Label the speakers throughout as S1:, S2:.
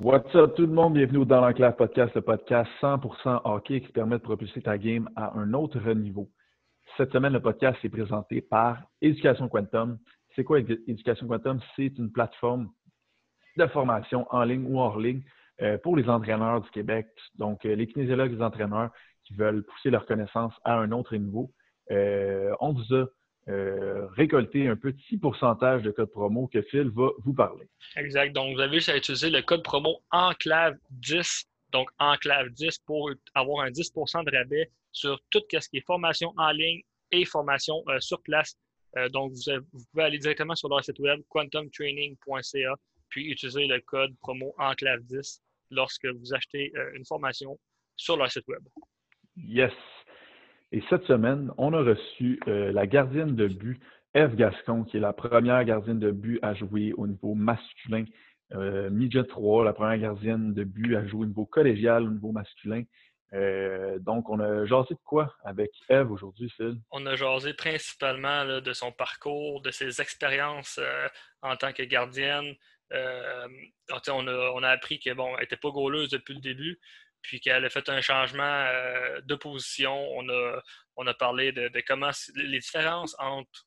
S1: What's up tout le monde? Bienvenue Dans l'Enclave Podcast, le podcast 100% hockey qui permet de propulser ta game à un autre niveau. Cette semaine, le podcast est présenté par Éducation Quantum. C'est quoi Éducation Quantum? C'est une plateforme de formation en ligne ou hors ligne euh, pour les entraîneurs du Québec. Donc, euh, les kinésiologues, les entraîneurs qui veulent pousser leurs connaissances à un autre niveau. Euh, on vous a euh, récolter un petit pourcentage de code promo que Phil va vous parler.
S2: Exact. Donc, vous avez juste à utiliser le code promo ENCLAVE10, donc ENCLAVE10 pour avoir un 10% de rabais sur tout ce qui est formation en ligne et formation euh, sur place. Euh, donc, vous, pouvez aller directement sur leur site web quantumtraining.ca puis utiliser le code promo ENCLAVE10 lorsque vous achetez une formation sur leur site web.
S1: Yes. Et cette semaine, on a reçu euh, la gardienne de but, Eve Gascon, qui est la première gardienne de but à jouer au niveau masculin. Euh, midget 3, la première gardienne de but à jouer au niveau collégial, au niveau masculin. Euh, donc, on a jasé de quoi avec Eve aujourd'hui, Phil?
S2: On a jasé principalement de son parcours, de ses expériences en tant que gardienne. on, a, appris qu'elle n'était pas gauleuse depuis le début, puis qu'elle a fait un changement euh, de position. On a, parlé de, comment les différences entre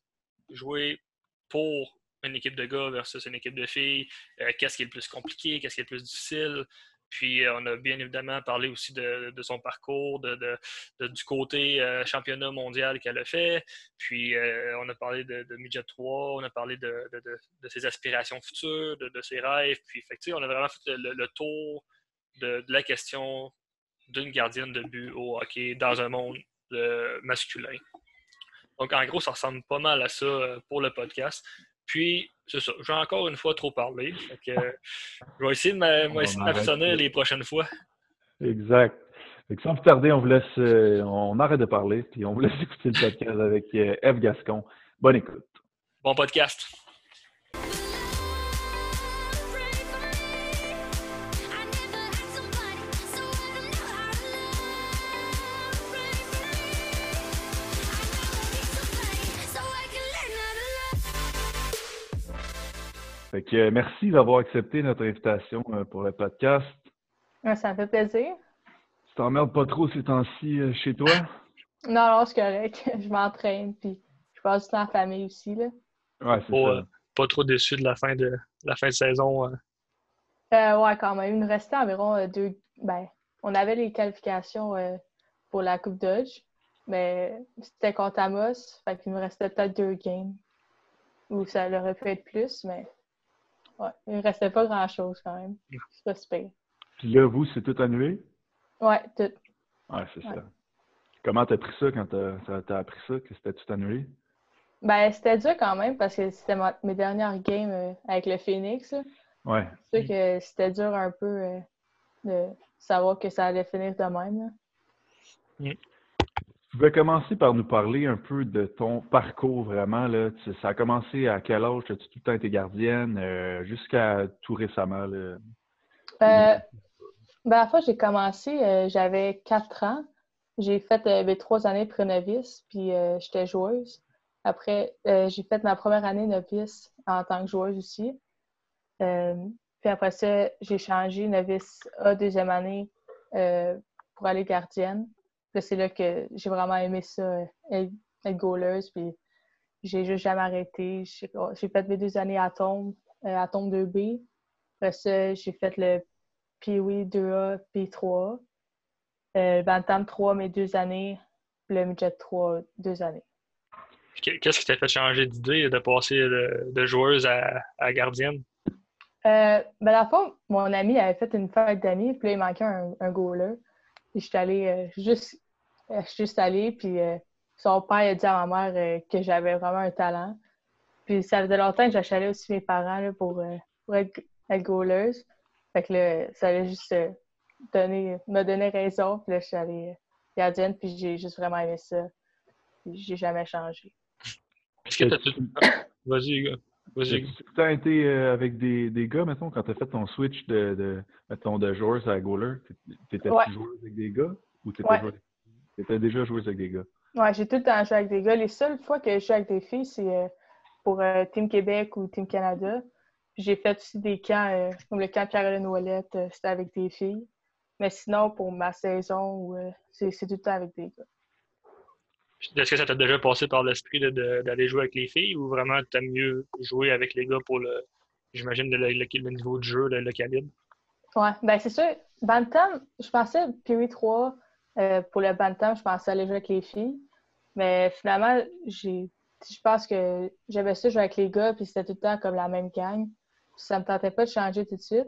S2: jouer pour une équipe de gars versus une équipe de filles, euh, qu'est-ce qui est le plus compliqué, qu'est-ce qui est le plus difficile. Puis euh, on a bien évidemment parlé aussi de, son parcours, de, du côté championnat mondial qu'elle a fait. Puis on a parlé de, Midget 3, on a parlé de, ses aspirations futures, de, ses rêves. Puis fait, on a vraiment fait le tour de, la question d'une gardienne de but au hockey dans un monde euh, masculin. Donc, en gros, ça ressemble pas mal à ça euh, pour le podcast. Puis, c'est ça. J'ai encore une fois trop parlé. je vais essayer de m'abstenir les prochaines fois.
S1: Exact. sans plus tarder, on vous laisse, euh, on arrête de parler, puis on vous laisse écouter le podcast avec Eve Gascon. Bonne écoute.
S2: Bon podcast.
S1: Fait que, euh, merci d'avoir accepté notre invitation euh, pour le podcast.
S3: Ça me fait plaisir.
S1: Tu t'emmerdes pas trop ces temps-ci euh, chez toi?
S3: Non, non, c'est correct. Je m'entraîne, puis je passe du temps en famille aussi. Là.
S1: Ouais, c'est ça.
S2: pas trop déçu de la fin de la fin de saison.
S3: ouais, quand même. Il nous restait environ deux. Ben, on avait les qualifications pour la Coupe Dodge, mais c'était contre Amos. Fait qu'il nous restait peut-être deux games. Ou ça aurait pu être plus, mais Ouais, il ne restait pas grand-chose quand même. C'est pas super.
S1: Puis là, vous, c'est tout annulé?
S3: Ouais, tout.
S1: Ouais, c'est ça. Comment t'as pris ça quand t'as as appris ça, que c'était tout annulé?
S3: Ben, c'était dur quand même parce que c'était mes dernières games euh, avec le Phoenix.
S1: Ouais.
S3: C'est sûr que c'était dur un peu euh, de savoir que ça allait finir de même.
S1: Mm. Tu pouvais commencer par nous parler un peu de ton parcours vraiment. Là? Ça a commencé à quel âge? As-tu tout le temps été gardienne euh, jusqu'à tout récemment? Là? Euh,
S3: ben, à la fois, j'ai commencé, euh, j'avais quatre ans. J'ai fait ben, trois années pré-novice, puis j'étais joueuse. Après, j'ai fait ma première année novice en tant que joueuse aussi. puis après ça, j'ai changé novice A deuxième année pour aller gardienne c'est là que j'ai vraiment aimé ça, être, être Puis j'ai juste jamais arrêté. J'ai fait mes deux années à Tombe, euh, à Tombe 2B. Après ça, j'ai fait le Pee-Wee 2A, P3. Euh, Bantam 3, mes deux années. Le Midget 3, deux années.
S2: Qu'est-ce qui t'a fait changer d'idée de passer de, joueuse à, gardienne?
S3: Euh, ben, la fois, mon ami avait fait une fête d'amis, puis là, il manquait un, un goaler. Puis je suis allée juste euh, je suis juste allée, puis euh, son père a dit à ma mère euh, que j'avais vraiment un talent. Puis ça faisait longtemps que j'achalais aussi mes parents pour, pour être, être Fait que là, ça allait juste donner, me donner raison. Puis là, je suis allée gardienne, puis j'ai juste vraiment aimé ça. J'ai jamais changé.
S2: Est-ce que t'as tout... Vas-y, gars.
S1: Vas-y. Tu as été avec des, des gars, mettons, quand tu as fait ton switch de, de, mettons, de joueur à goaler, t'étais ouais. joueur avec des gars ou t'étais ouais. Tu étais déjà joué avec des gars?
S3: Oui, j'ai tout le temps joué avec des gars. Les seules fois que je joue avec des filles, c'est euh, pour euh, Team Québec ou Team Canada. j'ai fait aussi des camps, comme le camp Caroline Ouellette, c'était avec des filles. Mais sinon, pour ma saison, c'est tout le temps avec des gars.
S2: Est-ce que ça t'a déjà passé par l'esprit d'aller jouer avec les filles ou vraiment t'aimes mieux jouer avec les gars pour le, j'imagine, le, le, niveau de jeu, le, calibre?
S3: Ouais, ben c'est sûr. Bantam, je pensais, Piri 3, euh, pour le Bantam, je pensais aller jouer avec les filles. Mais finalement, j'ai je pense que j'avais ça jouer avec les gars, puis c'était tout le temps comme la même gang. Ça me tentait pas de changer tout de suite.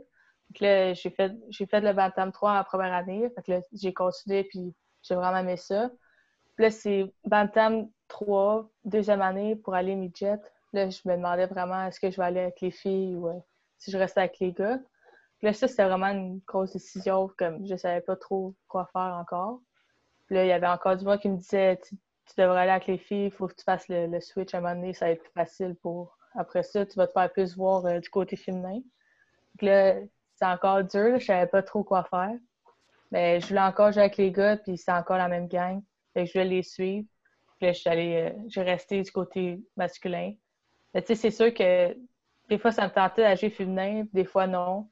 S3: Donc là, j'ai fait, j'ai fait le Bantam 3 en première année. Là, j'ai continué, puis j'ai vraiment aimé ça. Puis là, c'est Bantam 3, deuxième année pour aller midget. Là, je me demandais vraiment est-ce que je vais aller avec les filles ou euh, si je restais avec les gars. Là, ça, c'était vraiment une grosse décision, comme je savais pas trop quoi faire encore. Là, il y avait encore du monde qui me disait tu, devrais aller avec les filles, il faut que tu fasses le, switch à un moment donné, ça va être plus facile pour. Après ça, tu vas te faire plus voir euh, du côté féminin. Là, c'est encore dur, là, je savais pas trop quoi faire. Mais je voulais encore jouer avec les gars, puis c'est encore la même gang. Fait je voulais les suivre. Puis là, je suis allée, euh, resté du côté masculin. Mais tu sais, c'est sûr que des fois, ça me tentait d'aller féminin, des fois non.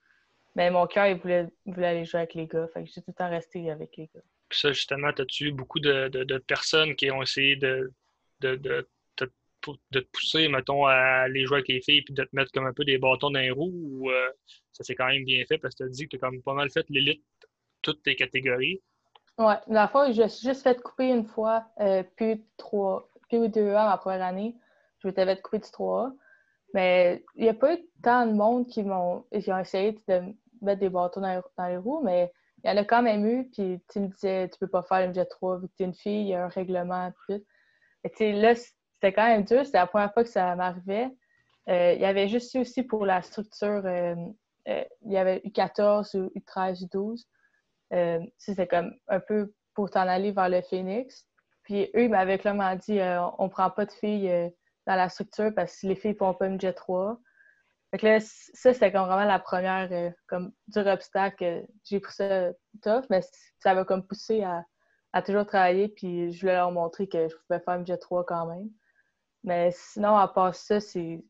S3: Mais mon cœur, il voulait, voulait, aller jouer avec les gars. Fait que j'ai tout le temps resté avec les gars.
S2: Puis ça, justement, as-tu eu beaucoup de, de, personnes qui ont essayé de, de, de, te pousser, mettons, à aller jouer avec les filles puis de te mettre comme un peu des bâtons dans les roues ou euh, ça s'est quand même bien fait parce que tu as dit que tu as quand même pas mal fait l'élite toutes tes catégories?
S3: Oui, la fois, je suis juste fait couper une fois, euh, puis trois, puis 2A ma première année. Je m'étais fait couper du 3A. Mais il n'y a pas eu tant de monde qui m'ont ont essayé de mettre des bâtons dans, les roues, mais il y en a quand même eu. Puis tu me disais, tu peux pas faire une jet 3 vu que tu es une fille, il y a un règlement. Et là, c'était quand même dur. C'était la première fois que ça m'arrivait. Euh, il y avait juste aussi pour la structure, euh, il y avait U14 ou U13, U12. Euh, c'était comme un peu pour t'en aller vers le Phoenix. Puis eux, ils m'avaient clairement dit euh, on prend pas de filles euh, dans la structure parce que les filles font pas une jet 3. Fait que là, ça, c'était comme vraiment la première comme dur obstacle. J'ai pris ça tough, mais ça m'a comme poussé à, toujours travailler. Puis je voulais leur montrer que je pouvais faire une jet 3 quand même. Mais sinon, à part ça, c'est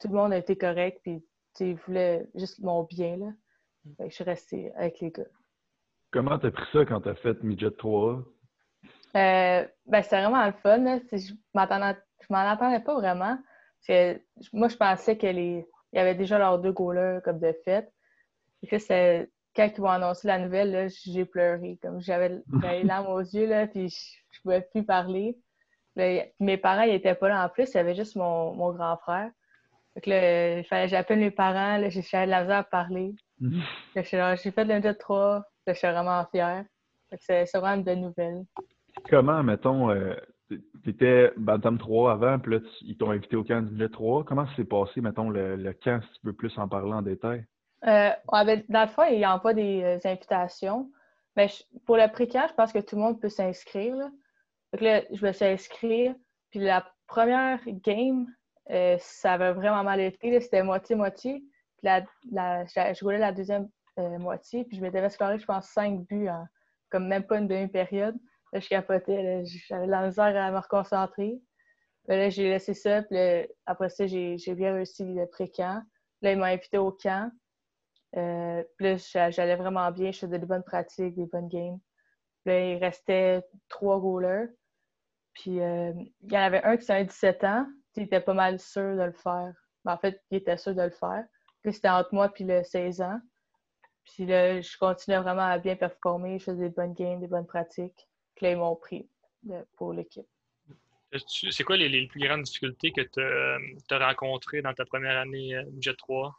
S3: tout le monde a été correct. Puis ils voulaient juste mon bien. Là. Fait que je suis restée avec les gars.
S1: Comment t'as pris ça quand t'as fait Midget 3
S3: euh, ben, c'était vraiment le fun. Je m'en attendais pas vraiment. moi, je pensais qu'il y avait déjà leurs deux goalers comme de fait. Et que c'est quand ils m'ont annoncé la nouvelle, j'ai pleuré. Comme j'avais les larmes aux yeux, là, puis je, ne pouvais plus parler. mes parents, ils étaient pas là en plus, il y avait juste mon, grand frère. il fallait j'appelle mes parents, j'avais de la misère à parler. j'ai fait le Midget 3, je suis vraiment fière. C'est vraiment une bonne nouvelle.
S1: Comment, mettons, euh, tu étais Bantam 3 avant, puis là, ils t'ont invité au camp du 3. Comment s'est passé, mettons, le, camp, si tu peux plus en parler en détail?
S3: Euh, ben, dans le fond, il n'y a pas des euh, invitations. Mais pour le pré-camp, je pense que tout le monde peut s'inscrire. Donc là, je me suis inscrire. Puis la première game, ça avait vraiment mal été. C'était moitié-moitié. Puis la, la, je roulais la deuxième euh, moitié. Puis je m'étais scoré, je pense, cinq buts en comme même pas une demi-période. Là, je capotais, j'avais la misère à me reconcentrer. Là, j'ai laissé ça, puis après ça, j'ai bien réussi le pré-camp. Là, ils m'ont invité au camp. Euh, puis là, j'allais vraiment bien, je faisais des bonnes pratiques, des bonnes games. Là, il restait trois goalers. Puis euh, il y en avait un qui avait 17 ans, il était pas mal sûr de le faire. Ben, en fait, il était sûr de le faire. Puis c'était entre moi puis le 16 ans. Puis là, je continuais vraiment à bien performer. Je faisais des bonnes games, des bonnes pratiques. Puis là, ils m'ont pris pour l'équipe.
S2: C'est quoi les, plus grandes difficultés que tu as, rencontrées dans ta première année euh, Jet 3?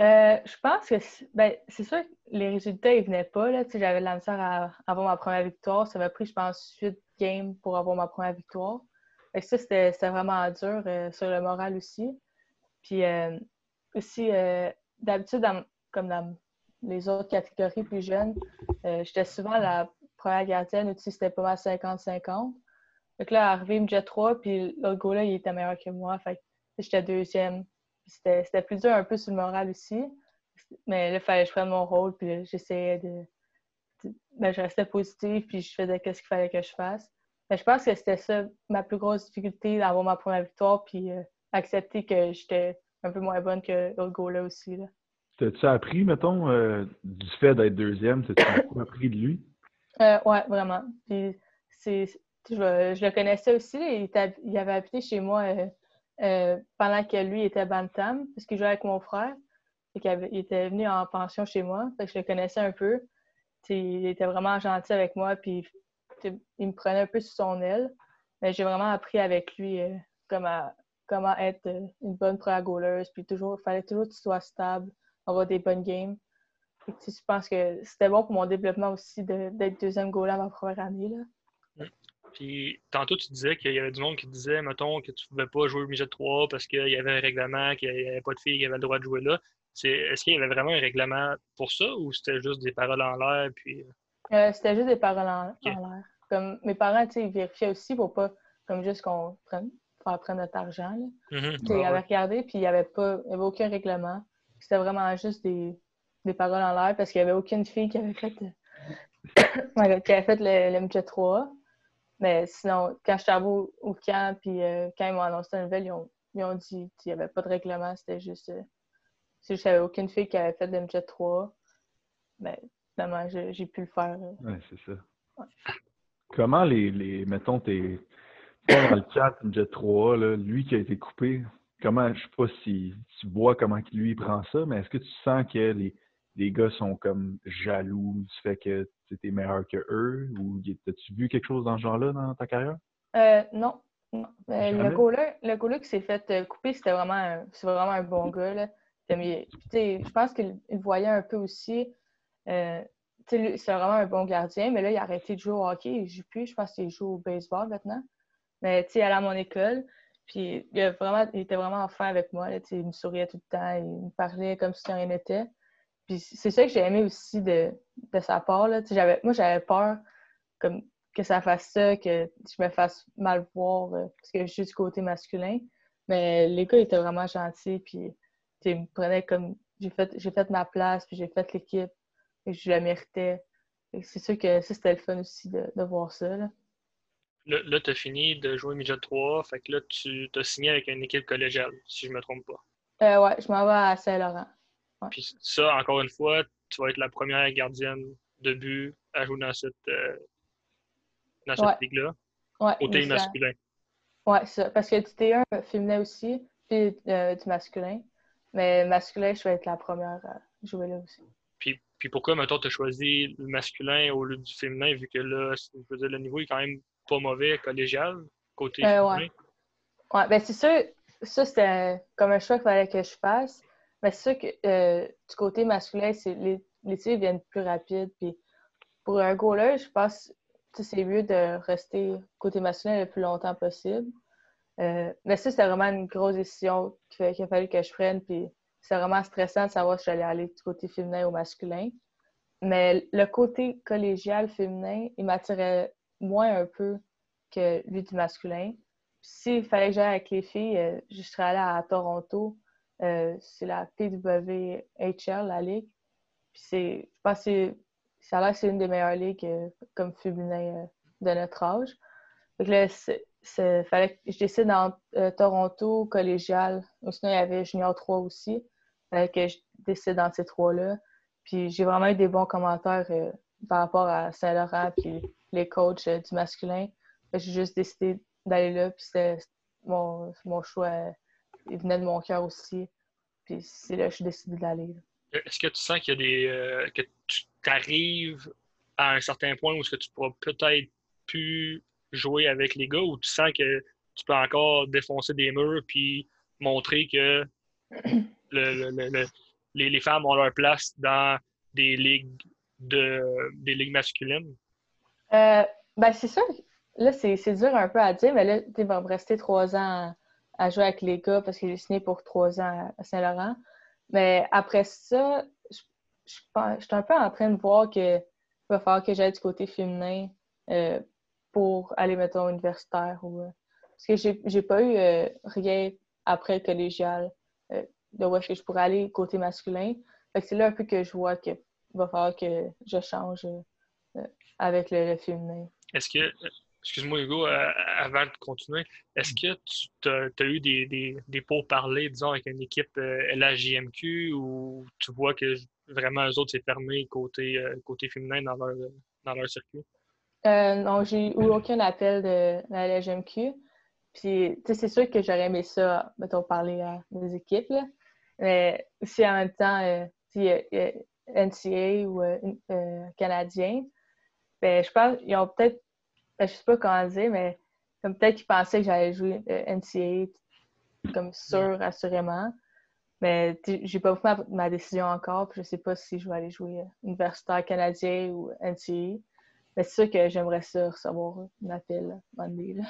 S3: Euh, je pense que ben, c'est sûr que les résultats ne venaient pas. J'avais de la misère à avoir ma première victoire. Ça m'a pris, je pense, 8 games pour avoir ma première victoire. Et ça, c'était vraiment dur euh, sur le moral aussi. Puis aussi, d'habitude, comme dans les autres catégories plus jeunes, euh, j'étais souvent la première gardienne, aussi c'était pas mal 50-50. Donc là, arrivé me jet 3, puis l'autre gars-là, il était meilleur que moi. Fait j'étais deuxième. C'était plus dur un peu sur le moral aussi. Mais là, il fallait que je prenne mon rôle, puis j'essayais de. Ben, je restais positive, puis je faisais ce qu'il fallait que je fasse. Mais je pense que c'était ça ma plus grosse difficulté d'avoir ma première victoire, puis euh, accepter que j'étais un peu moins bonne que l'autre goal-là aussi. Là.
S1: T'as-tu appris, mettons, euh, du fait d'être deuxième? T'as-tu appris de lui?
S3: Euh, oui, vraiment. Puis, c'est, je, le connaissais aussi. il, avait habité chez moi euh, pendant que lui était Bantam, parce qu'il jouait avec mon frère. il, était venu en pension chez moi. je le connaissais un peu. il était vraiment gentil avec moi. Puis, il me prenait un peu sous son aile. Mais j'ai vraiment appris avec lui comment, comment être une bonne première goaleuse. Puis toujours, il fallait toujours que tu sois stable avoir des bonnes games. Je pense que c'était bon pour mon développement aussi d'être deuxième goaler à ma première année. Là.
S2: Puis, tantôt, tu disais qu'il y avait du monde qui disait, mettons, que tu ne pouvais pas jouer au midget 3 parce qu'il y avait un règlement, qu'il n'y avait pas de filles qui avaient le droit de jouer là. Est-ce qu'il y avait vraiment un règlement pour ça ou c'était juste des paroles en l'air? Puis...
S3: Euh? Euh, c'était juste des paroles en, l'air. Comme mes parents, tu sais, ils vérifiaient aussi pour pas, comme juste qu'on prenne, faire prendre notre argent. Là. Mm-hmm. Ils avaient regardé, puis il n'y avait, pas, il y avait aucun règlement. C'était vraiment juste des, des paroles en l'air parce qu'il n'y avait aucune fille qui avait fait, qui avait fait le, le MJ 3. Mais sinon, quand je suis au, au camp, puis euh, quand ils m'ont annoncé la nouvelle, ils ont, ils ont dit qu'il n'y avait pas de règlement, c'était juste. Euh, qu'il n'y avait aucune fille qui avait fait le MJ 3. Mais finalement, j'ai pu le faire.
S1: Oui, c'est ça. Comment les, les. Mettons, t'es. Dans le chat MJ 3, là, lui qui a été coupé, comment, je sais pas si tu vois comment lui prend ça, mais est-ce que tu sens que les, les gars sont comme jaloux du fait que tu es meilleur que eux ou as-tu vu quelque chose dans ce genre-là dans ta carrière?
S3: Euh, non. non. Euh, le goaler, le qui s'est fait euh, couper, c'était vraiment un, vraiment un bon gars. Là. Je pense qu'il voyait un peu aussi. c'est vraiment un bon gardien, mais là, il a arrêté de jouer au hockey. Il joue plus. Je pense qu'il joue au baseball maintenant. Mais tu sais, à mon école. Puis il, vraiment, il était vraiment fin avec moi. Là, il me souriait tout le temps, il me parlait comme si rien n'était. Puis c'est ça que j'ai aimé aussi de, de sa part. Là. Moi, j'avais peur comme, que ça fasse ça, que je me fasse mal voir euh, parce que je suis du côté masculin. Mais les gars étaient vraiment gentils. Puis ils me prenaient comme. J'ai fait, fait ma place, puis j'ai fait l'équipe, et je la méritais. C'est sûr que ça, c'était le fun aussi de, de voir ça. Là.
S2: Là, tu as fini de jouer Midget 3, fait que là, tu t'as signé avec une équipe collégiale, si je me trompe pas.
S3: Euh, ouais, je m'en vais à Saint-Laurent.
S2: Puis ça, encore une fois, tu vas être la première gardienne de but à jouer dans cette, euh, dans cette ligue-là.
S3: Ouais,
S2: côté masculin.
S3: Ouais, ça. Parce que du T1 féminin aussi, puis euh, du masculin. Mais masculin, je vais être la première à jouer là aussi.
S2: Puis, puis pourquoi, maintenant tu as choisi le masculin au lieu du féminin, vu que là, je veux dire, le niveau est quand même pas mauvais collégial, côté
S3: euh, ouais. ouais. ben c'est sûr, ça c'était comme un choix qu'il fallait que je fasse. Mais c'est sûr que euh, du côté masculin, les, les viennent plus rapides. Puis pour un goaler, je pense que c'est mieux de rester côté masculin le plus longtemps possible. Euh, mais ça, c'était vraiment une grosse décision qu'il a fallu que je prenne. Puis c'est vraiment stressant de savoir si j'allais aller du côté féminin ou masculin. Mais le côté collégial féminin, il m'attirait moins un peu que lui du masculin. S'il fallait que j'aille avec les filles, euh, je serais allée à Toronto. Euh, c'est la PWHL, la ligue. Puis c'est, je pense que ça a l'air c'est une des meilleures ligues euh, comme féminin de notre âge. Donc là, c'est, fallait que je décide dans Toronto, collégial. sinon, il y avait Junior 3 aussi. Fallait que je décide dans ces trois-là. Puis j'ai vraiment eu des bons commentaires par rapport à Saint-Laurent puis les coachs euh, du masculin. J'ai juste décidé d'aller là, puis c'était mon, mon choix. Il venait de mon cœur aussi. Puis c'est là que j'ai décidé d'aller.
S2: Est-ce que tu sens qu'il y a des. Euh, que tu arrives à un certain point où -ce que tu pourras peut-être plus jouer avec les gars ou tu sens que tu peux encore défoncer des murs puis montrer que le, les, les, femmes ont leur place dans des ligues de des ligues masculines?
S3: Euh, ben, c'est sûr. Là, c'est dur un peu à dire, mais là, il va me rester trois ans à, jouer avec les parce que j'ai signé pour trois ans à Saint-Laurent. Mais après ça, je, je, suis un peu en train de voir qu'il va falloir que j'aille du côté féminin euh, pour aller, mettons, universitaire. Euh, parce que j'ai pas eu rien après le collégial de où est-ce que je pourrais aller côté masculin. c'est là un peu que je vois qu'il va falloir que je change avec le, féminin.
S2: Est-ce que Excuse-moi, Hugo, euh, avant de continuer, est-ce que tu as, eu des, des, des pourparlers, disons, avec une équipe euh, LHJMQ ou tu vois que vraiment eux autres, c'est fermé côté, euh, côté féminin dans leur, dans leur circuit?
S3: non, j'ai eu aucun appel de la. Puis, tu sais, c'est sûr que j'aurais aimé ça, mettons, parler à des équipes, là. Mais aussi, en même temps, si NCA ou Canadien, ben, je pense qu'ils ont peut-être je sais pas comment dire, mais comme peut-être qu'ils pensaient que j'allais jouer euh, NCA comme sûr, assurément. Mais j'ai pas pris ma, décision encore, puis je sais pas si je vais aller jouer euh, universitaire canadien ou NCA. Mais c'est sûr que j'aimerais ça recevoir un appel Monday. Là.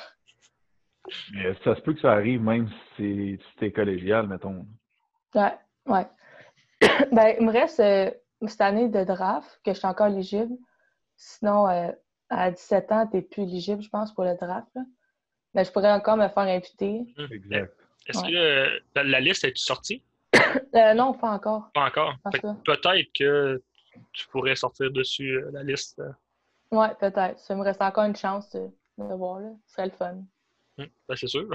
S1: Mais ça se peut que ça arrive même si c'était collégial, mettons.
S3: Ouais, ouais. ben, il me reste euh, cette année de draft que je suis encore éligible. Sinon, à 17 ans, tu n'es plus éligible, je pense, pour le draft. Mais je pourrais encore me faire inviter.
S1: Hum, exact.
S2: Est-ce que euh, la liste est sortie?
S3: Euh, non, pas encore.
S2: Pas encore? Peut-être que tu pourrais sortir dessus euh, la liste.
S3: Oui, peut-être. Ça me reste encore une chance de, de voir. Là. Ce serait le fun.
S2: Hum, ben, c'est sûr.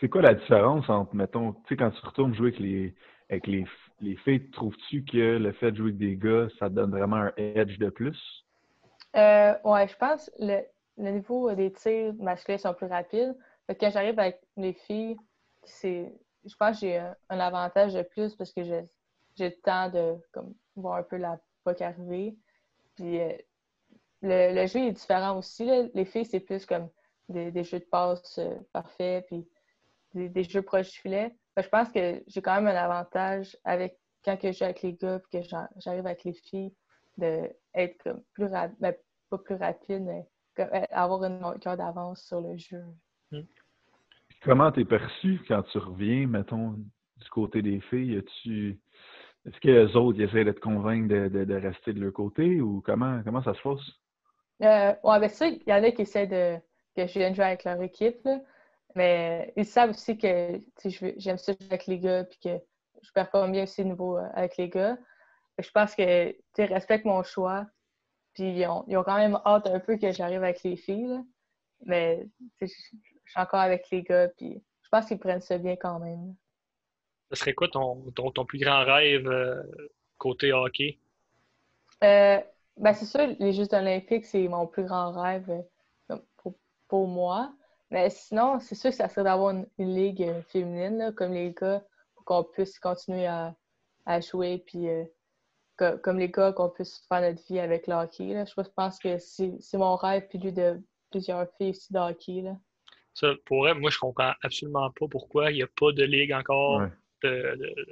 S1: c'est quoi la différence entre, mettons, tu sais, quand tu retournes jouer avec les, avec les, les filles, trouves-tu que le fait de jouer avec des gars, ça te donne vraiment un edge de plus?
S3: Euh, ouais, je pense que le, le, niveau des tirs masculins sont plus rapides. quand j'arrive avec les filles, c'est je pense que j'ai un, avantage de plus parce que j'ai le temps de comme, voir un peu la POC arriver. Puis euh, le, jeu est différent aussi. Les filles, c'est plus comme des, jeux de passe euh, parfaits, puis des, jeux proches du filet. je pense que j'ai quand même un avantage avec quand je joue avec les gars et que j'arrive avec les filles d'être comme plus rapide, ben, pas plus rapide, mais euh, avoir une cœur d'avance sur le jeu. Hmm.
S1: Comment t'es perçu quand tu reviens, mettons, du côté des filles? tu Est-ce que les autres essaient de te convaincre de, rester de leur côté ou comment, comment ça se passe?
S3: Euh, ouais, ben ça, il y en a qui essaient de que je vienne jouer avec leur équipe, mais ils savent aussi que j'aime ça jouer avec les gars puis que je performe bien aussi nouveau euh, avec les gars je pense que tu respectes mon choix. Puis ils ont, quand même hâte un peu que j'arrive avec les filles. Mais je suis encore avec les gars. Puis je pense qu'ils prennent ça bien quand même.
S2: Ce serait quoi ton, ton, plus grand rêve euh, côté hockey?
S3: Euh, ben c'est sûr, les Jeux olympiques, c'est mon plus grand rêve euh, pour, moi. Mais sinon, c'est sûr que ça serait d'avoir une, ligue féminine, comme les gars, pour qu'on puisse continuer à, à jouer puis comme les gars, qu'on puisse faire notre vie avec le hockey. Je pense que c'est mon rêve, puis lui de plusieurs filles aussi de hockey. Là.
S2: Ça, pour moi, je comprends absolument pas pourquoi il n'y a pas de ligue encore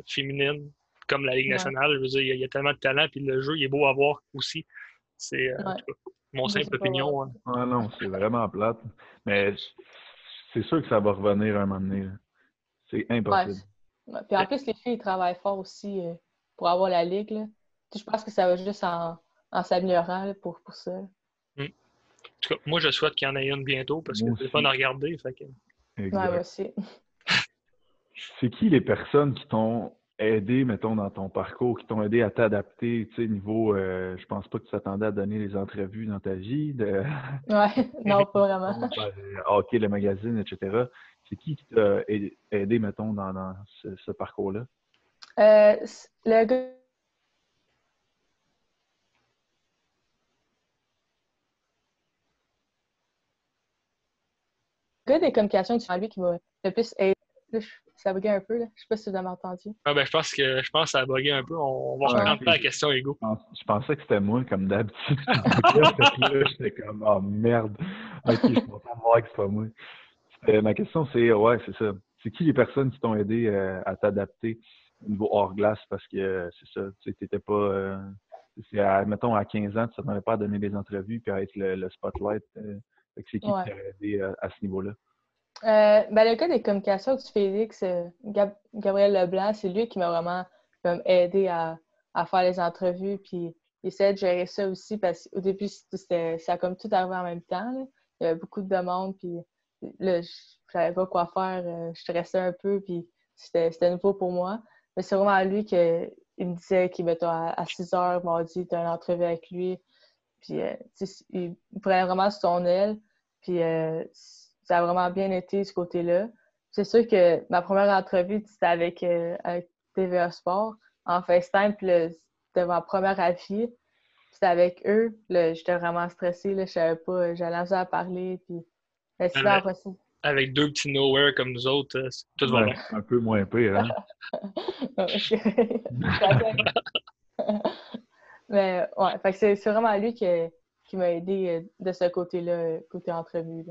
S2: féminine comme la Ligue nationale. Je veux dire, il y, a, tellement de talent, puis le jeu, il est beau à voir aussi. C'est euh, mon simple opinion. Hein.
S1: Ah non, c'est vraiment plate. Mais c'est sûr que ça va revenir un moment donné. C'est impossible.
S3: Puis en plus, les filles travaillent fort aussi euh, pour avoir la ligue. Là je pense que ça va juste en, s'améliorant pour, pour ça.
S2: Hmm. En tout cas, moi, je souhaite qu'il y en ait une bientôt parce que c'est fun à regarder. Fait
S3: moi aussi.
S1: c'est qui les personnes qui t'ont aidé, mettons, dans ton parcours, qui t'ont aidé à t'adapter, tu sais, niveau, euh, je pense pas que tu t'attendais à donner les entrevues dans ta vie. De...
S3: Ouais, non, pas vraiment.
S1: ok, le magazine, etc. C'est qui qui t'a aidé, mettons, dans, ce, parcours-là?
S3: Euh, le gars gars des communications, c'est lui qui m'a le plus aidé. Ça a bugué un peu, là. Je sais pas si vous avez entendu.
S2: Ah ben, je pense que je pense que ça a bugué un peu. On, va reprendre la question, Ego.
S1: Je pensais que c'était moi, comme d'habitude. J'étais comme, oh merde. Ok, je suis content de voir que c'est pas moi. ma question, c'est, ouais, c'est ça. C'est qui les personnes qui t'ont aidé euh, à t'adapter au niveau hors glace? Parce que c'est ça, tu n'étais pas. Euh, mettons, à 15 ans, tu ne t'attendais pas à donner des entrevues puis à être le, spotlight. Euh, c'est qui t'a aidé euh, à, ce niveau-là?
S3: Euh, ben, le cas des communications du Félix, euh, Gabriel Leblanc, c'est lui qui m'a vraiment aidé à, faire les entrevues. Puis il essaie de gérer ça aussi parce qu'au début, ça a comme tout arrivé en même temps. Il y avait beaucoup de demandes. Puis là, je savais pas quoi faire. je stressais un peu. Puis c'était nouveau pour moi. Mais c'est vraiment lui qui me disait qu'il à, à 6 heures mardi, tu as une entrevue avec lui. Puis il prenait vraiment son aile. Puis ça a vraiment bien été ce côté-là. C'est sûr que ma première entrevue, c'était avec, avec TVA Sport en FaceTime. Puis c'était ma première avis. C'était avec eux. J'étais vraiment stressée. Là, je savais pas. J'allais à parler. Puis,
S2: c'est super avec deux petits nowhere comme nous autres, euh, tout va bien.
S1: Un peu moins pire, hein?
S3: Ouais, c'est vraiment lui qui, qui m'a aidé euh, de ce côté-là, côté entrevue.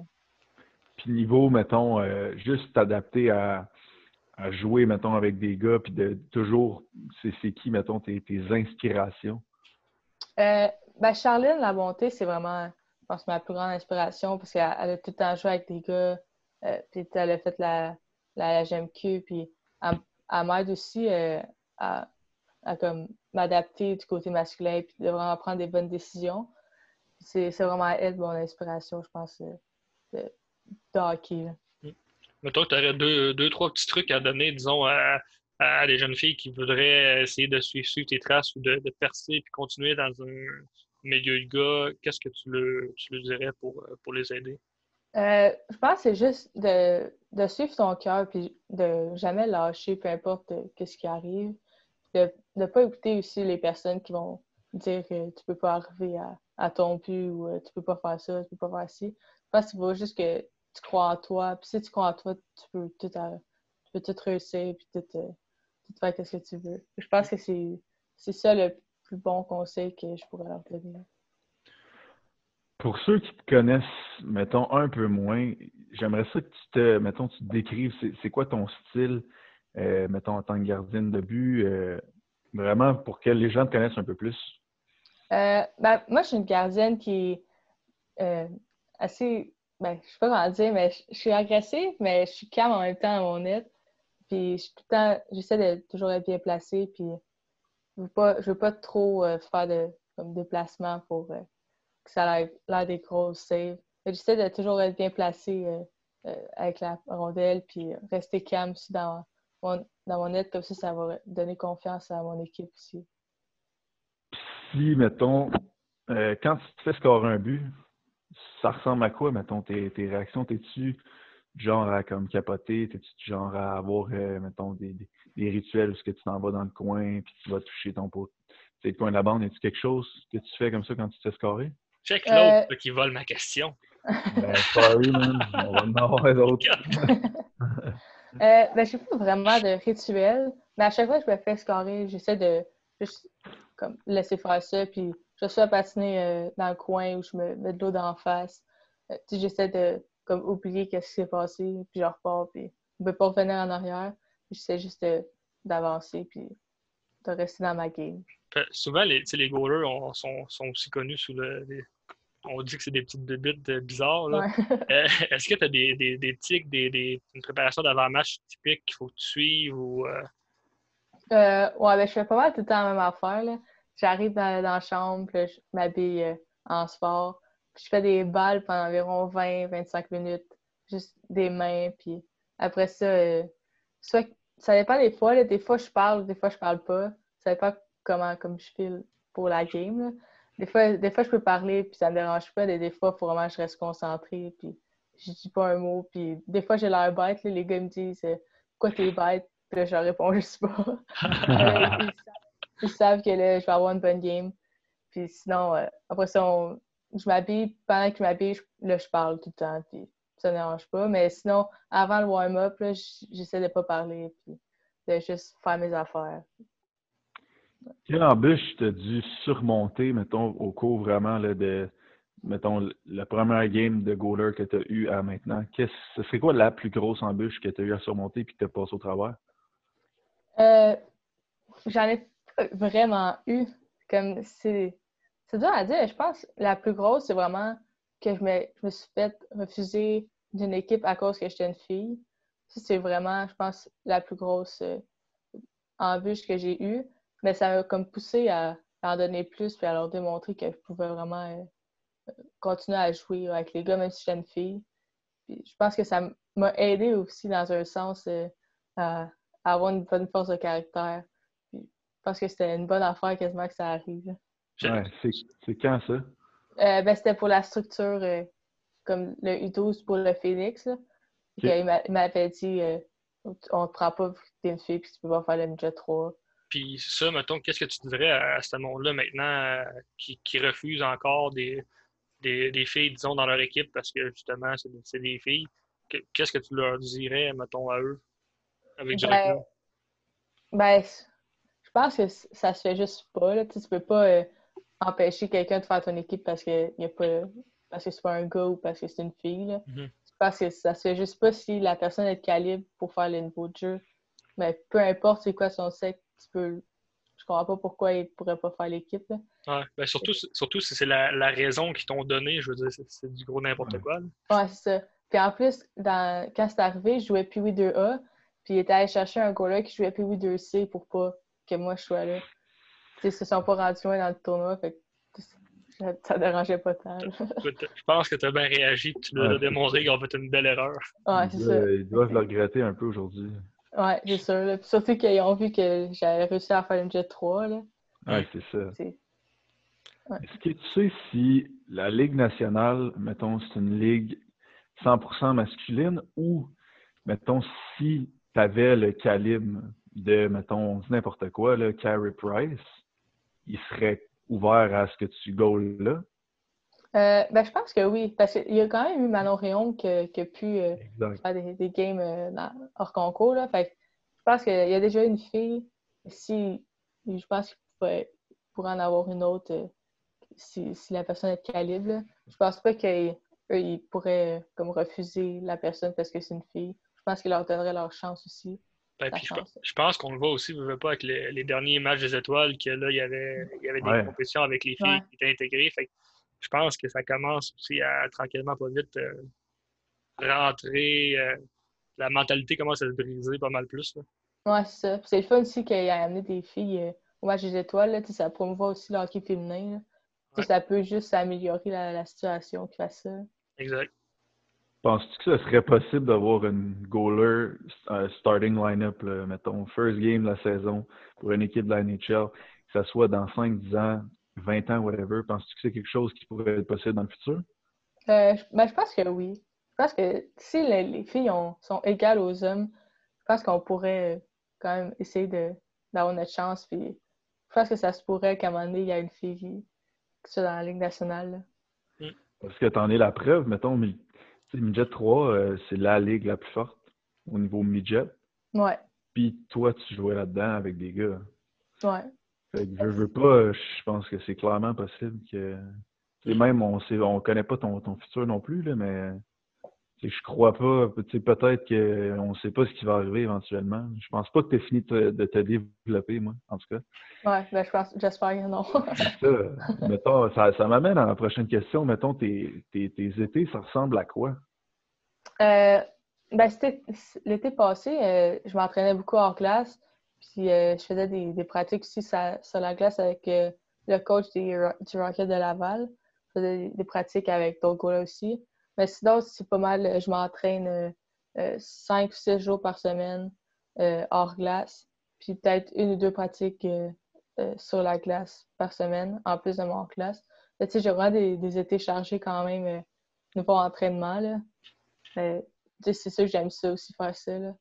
S1: Puis niveau, mettons, euh, juste t'adapter à, jouer, mettons, avec des gars, puis de toujours, c'est qui, mettons, tes, tes inspirations?
S3: ben, Charline La Bonté, c'est vraiment, je pense, ma plus grande inspiration parce qu'elle a tout le temps joué avec des gars euh, puis elle a fait la, la, GMQ, puis elle, m'aide aussi euh, à, comme m'adapter du côté masculin, puis de vraiment prendre des bonnes décisions. C'est vraiment elle mon inspiration, je pense, euh, de, de hockey.
S2: Mais toi, tu aurais deux, deux, trois petits trucs à donner, disons, à, à des jeunes filles qui voudraient essayer de suivre, tes traces ou de, de percer puis continuer dans un milieu de gars, qu'est-ce que tu le, tu le dirais pour, pour les aider?
S3: Euh, je pense que c'est juste de, de, suivre son cœur puis de jamais lâcher, peu importe euh, ce qui arrive. De ne pas écouter aussi les personnes qui vont dire que tu peux pas arriver à, à ton but ou euh, tu peux pas faire ça, tu peux pas faire ci. Pense qu'il faut juste que tu crois en toi. Puis si tu crois en toi, tu peux tout, tu peux tout réussir puis tout, tout faire ce que tu veux. Je pense que c'est ça le plus bon conseil que je pourrais leur donner.
S1: Pour ceux qui te connaissent, mettons, un peu moins, j'aimerais ça que tu te, mettons, tu te décrives, c'est quoi ton style, euh, mettons, en tant que gardienne de but, euh, vraiment pour que les gens te connaissent un peu plus?
S3: Euh, ben, moi, je suis une gardienne qui est assez, ben, je sais pas comment dire, mais je, suis agressive, mais je suis calme en même temps à mon net. Puis, je tout le temps, j'essaie de toujours être bien placée, puis je veux veux pas trop faire de comme, déplacement pour que ça a l'air des grosses saves. J'essaie de toujours être bien placé euh, avec la rondelle, puis rester calme dans mon, dans mon net, comme ça, ça va donner confiance à mon équipe aussi.
S1: Si, mettons, euh, quand tu te fais scorer un but, ça ressemble à quoi, mettons, tes, tes réactions? T'es-tu genre à comme capoter? T'es-tu genre à avoir, mettons, des, des, rituels où ce que tu t'en vas dans le coin puis tu vas toucher ton pot? C'est le coin de la bande, est-ce quelque chose que tu fais comme ça quand tu te fais scorer?
S2: Check l'autre euh, qui vole ma question.
S1: Ben, sorry, man. On va en avoir d'autres.
S3: euh, ben, pas vraiment de rituel, mais à chaque fois que je me fais scorer, j'essaie de juste comme, laisser faire ça, puis je suis patiner euh, dans le coin où je me mets de l'eau d'en face. Euh, j'essaie de comme, oublier ce qui s'est passé, puis je repars, puis je ne peux pas revenir en arrière. J'essaie juste d'avancer, puis de rester dans ma game.
S2: Souvent, les, les goalers sont, sont, aussi connus sous le. On dit que c'est des petites débuts bizarres. Là. Euh, est-ce que tu as des, des, des tics, des, des, une préparation d'avant-match typique qu'il faut que tu suives ou.
S3: Euh? Euh, ouais, ben, je fais pas mal tout le temps la même affaire. J'arrive dans, dans, la chambre, je m'habille en sport. Puis je fais des balles pendant environ 20-25 minutes. Juste des mains. Puis après ça, soit ça dépend des fois. Des fois, je parle, des fois, je parle pas. Ça dépend comment comme je file pour la game. Des, fois, des fois, je peux parler, puis ça me dérange pas. Des, fois, il faut vraiment que je reste concentrée, puis je dis pas un mot. Puis des fois, j'ai l'air bête. les gars me disent euh, Pourquoi t'es bête Puis là, je leur réponds juste pas. ils, savent, que là, je vais avoir une bonne game. Puis sinon, euh, après ça, je m'habille. Pendant que je m'habille, là, je parle tout le temps. Puis ça ne dérange pas. Mais sinon, avant le warm-up, j'essaie de pas parler puis de juste faire mes affaires.
S1: Quelle embûche tu as dû surmonter, mettons, au cours vraiment de, mettons, la première game de goaler que tu as eu à maintenant? ce serait quoi la plus grosse embûche que tu as eu à surmonter et que tu as passé au travers?
S3: Euh, J'en ai vraiment eu. Comme c'est dur à dire. Je pense que la plus grosse, c'est vraiment que je me, je me suis fait refuser d'une équipe à cause que j'étais une fille. c'est vraiment, je pense, la plus grosse euh, embûche que j'ai eue. Mais ça m'a comme poussé à, en donner plus et à leur démontrer que je pouvais vraiment euh, continuer à jouer avec les gars, même si j'étais une fille. je pense que ça m'a aidé aussi dans un sens euh, à, avoir une bonne force de caractère. je pense que c'était une bonne affaire quasiment que ça arrive.
S1: Ouais, c'est quand ça?
S3: Euh, ben, c'était pour la structure, euh, comme le U12 pour le Phoenix. Là. Il m'avait dit on te prend pas vu que t'es une fille puis tu peux pas faire le midget 3.
S2: Puis ça, mettons, qu'est-ce que tu dirais à, ce monde-là maintenant qui, qui refuse encore des, des, filles, disons, dans leur équipe parce que justement, c'est des filles? Qu'est-ce que tu leur dirais, mettons, à eux avec du
S3: ben, ben, je pense que ça se fait juste pas. Là. Tu, ne peux pas euh, empêcher quelqu'un de faire ton équipe parce que y a pas parce que c'est pas un gars ou parce que c'est une fille. Là. Mm-hmm. Je pense que ça se fait juste pas si la personne est de calibre pour faire le niveau de jeu. Mais peu importe c'est quoi son sexe, tu peux. Je comprends pas pourquoi il pourrait pas faire l'équipe.
S2: Ouais, ben surtout, surtout si c'est la, la, raison qu'ils t'ont donnée, je veux dire, c'est du gros n'importe quoi.
S3: Ouais, c'est ça. Puis en plus, dans, quand c'est arrivé, je jouais Pee-Wee 2A, puis il était allé chercher un gars-là qui jouait Pee-Wee 2C pour pas que moi je sois là. Ils se sont pas rendus loin dans le tournoi, fait que ça dérangeait pas tant.
S2: je pense que tu as bien réagi, tu leur as démontré qu'ils ont fait une belle erreur.
S3: Ouais, c'est ça.
S1: Ils doivent le regretter un peu aujourd'hui.
S3: Ouais, c'est sûr. Surtout qu'ils ont vu que j'avais réussi à faire une Jet 3. Là.
S1: Ouais, c'est ça. Est-ce que tu sais si la Ligue nationale, mettons, c'est une ligue 100% masculine ou, mettons, si tu avais le calibre de, mettons, n'importe quoi, le Carey Price, il serait ouvert à ce que tu goals là?
S3: Euh, ben, je pense que oui, parce qu'il y a quand même eu Manon Réon qui, a pu euh, faire des, games euh, hors concours. Là. Fait je pense qu'il y a déjà une fille. Si je pense qu'il pourrait, pourrait, en avoir une autre si, la personne est de calibre. Je pense pas qu'ils pourraient comme refuser la personne parce que c'est une fille. Je pense qu'ils leur donneraient leur chance aussi.
S2: Ben, je, pense qu'on le voit aussi, ne pas, avec les, derniers matchs des étoiles, que là, il y avait, il y avait des compétitions avec les filles qui étaient intégrées. Je pense que ça commence aussi à tranquillement, pas vite, euh, rentrer. Euh, la mentalité commence à se briser pas mal plus. Là.
S3: Ouais, c'est ça. C'est le fun aussi qu'il ait amené des filles euh, au match des étoiles. Là, ça promouvoit aussi le hockey féminin. Ça peut juste améliorer la, situation qui fait ça.
S2: Exact.
S1: Penses-tu que ce serait possible d'avoir une goaler starting line-up, mettons, first game de la saison pour une équipe de la NHL, que ce soit dans 5, 10 ans, 20 ans, whatever? Penses-tu que c'est quelque chose qui pourrait être possible dans le futur?
S3: Euh, ben, je pense que oui. Je pense que si les, filles sont égales aux hommes, je pense qu'on pourrait euh, quand même essayer d'avoir notre chance. Puis je pense que ça se pourrait qu'à un moment donné, il y a une fille ça dans la Ligue nationale.
S1: Mm. Parce que tu en es la preuve, mettons, Midget 3, euh, c'est la ligue la plus forte au niveau midget.
S3: Ouais.
S1: Puis toi, tu jouais là-dedans avec des gars.
S3: Ouais.
S1: Fait que je veux pas, je pense que c'est clairement possible que. même, on sait, on connaît pas ton, ton futur non plus, là, mais je crois pas. Peut-être qu'on ne sait pas ce qui va arriver éventuellement. Je pense pas que tu aies fini de te développer, moi, en tout cas.
S3: Ouais, ben, j'espère que non.
S1: ça, mettons, ça, ça m'amène à la prochaine question. Mettons, tes, tes, étés, ça ressemble à quoi?
S3: Euh, ben, l'été passé, euh, je m'entraînais beaucoup hors classe. Puis euh, je faisais des, des, pratiques aussi sur, la glace avec le coach du Rocket de Laval. Je faisais des, pratiques avec d'autres gars aussi. Mais sinon, c'est pas mal. Euh, je m'entraîne euh, euh, cinq ou six jours par semaine hors glace. Puis peut-être une ou deux pratiques sur la glace par semaine, en plus de mon classe. Tu sais, j'ai vraiment des, étés chargés quand même niveau entraînement. Là. c'est sûr que j'aime ça aussi faire ça. Là.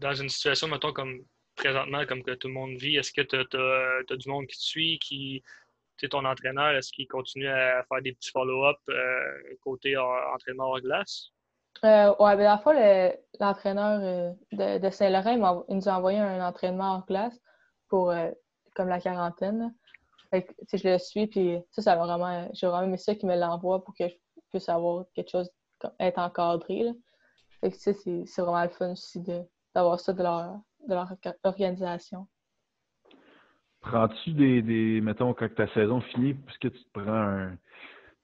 S2: Dans une situation, mettons, comme présentement, comme que tout le monde vit, est-ce que tu as, du monde qui te suit, qui, ton entraîneur, est-ce qu'il continue à faire des petits follow-up euh, côté entraînement hors glace?
S3: Euh, oui, ben, la fois, l'entraîneur euh, de, Saint-Laurent, nous a envoyé un entraînement hors glace pour comme la quarantaine. je le suis, puis ça, ça vraiment. J'ai vraiment aimé ça qu'il me l'envoie pour que je puisse avoir quelque chose, être encadré. c'est vraiment le fun aussi d'avoir ça de leur, de leur organisation.
S1: Prends-tu des, des, mettons, quand ta saison finit, puisque tu te prends un,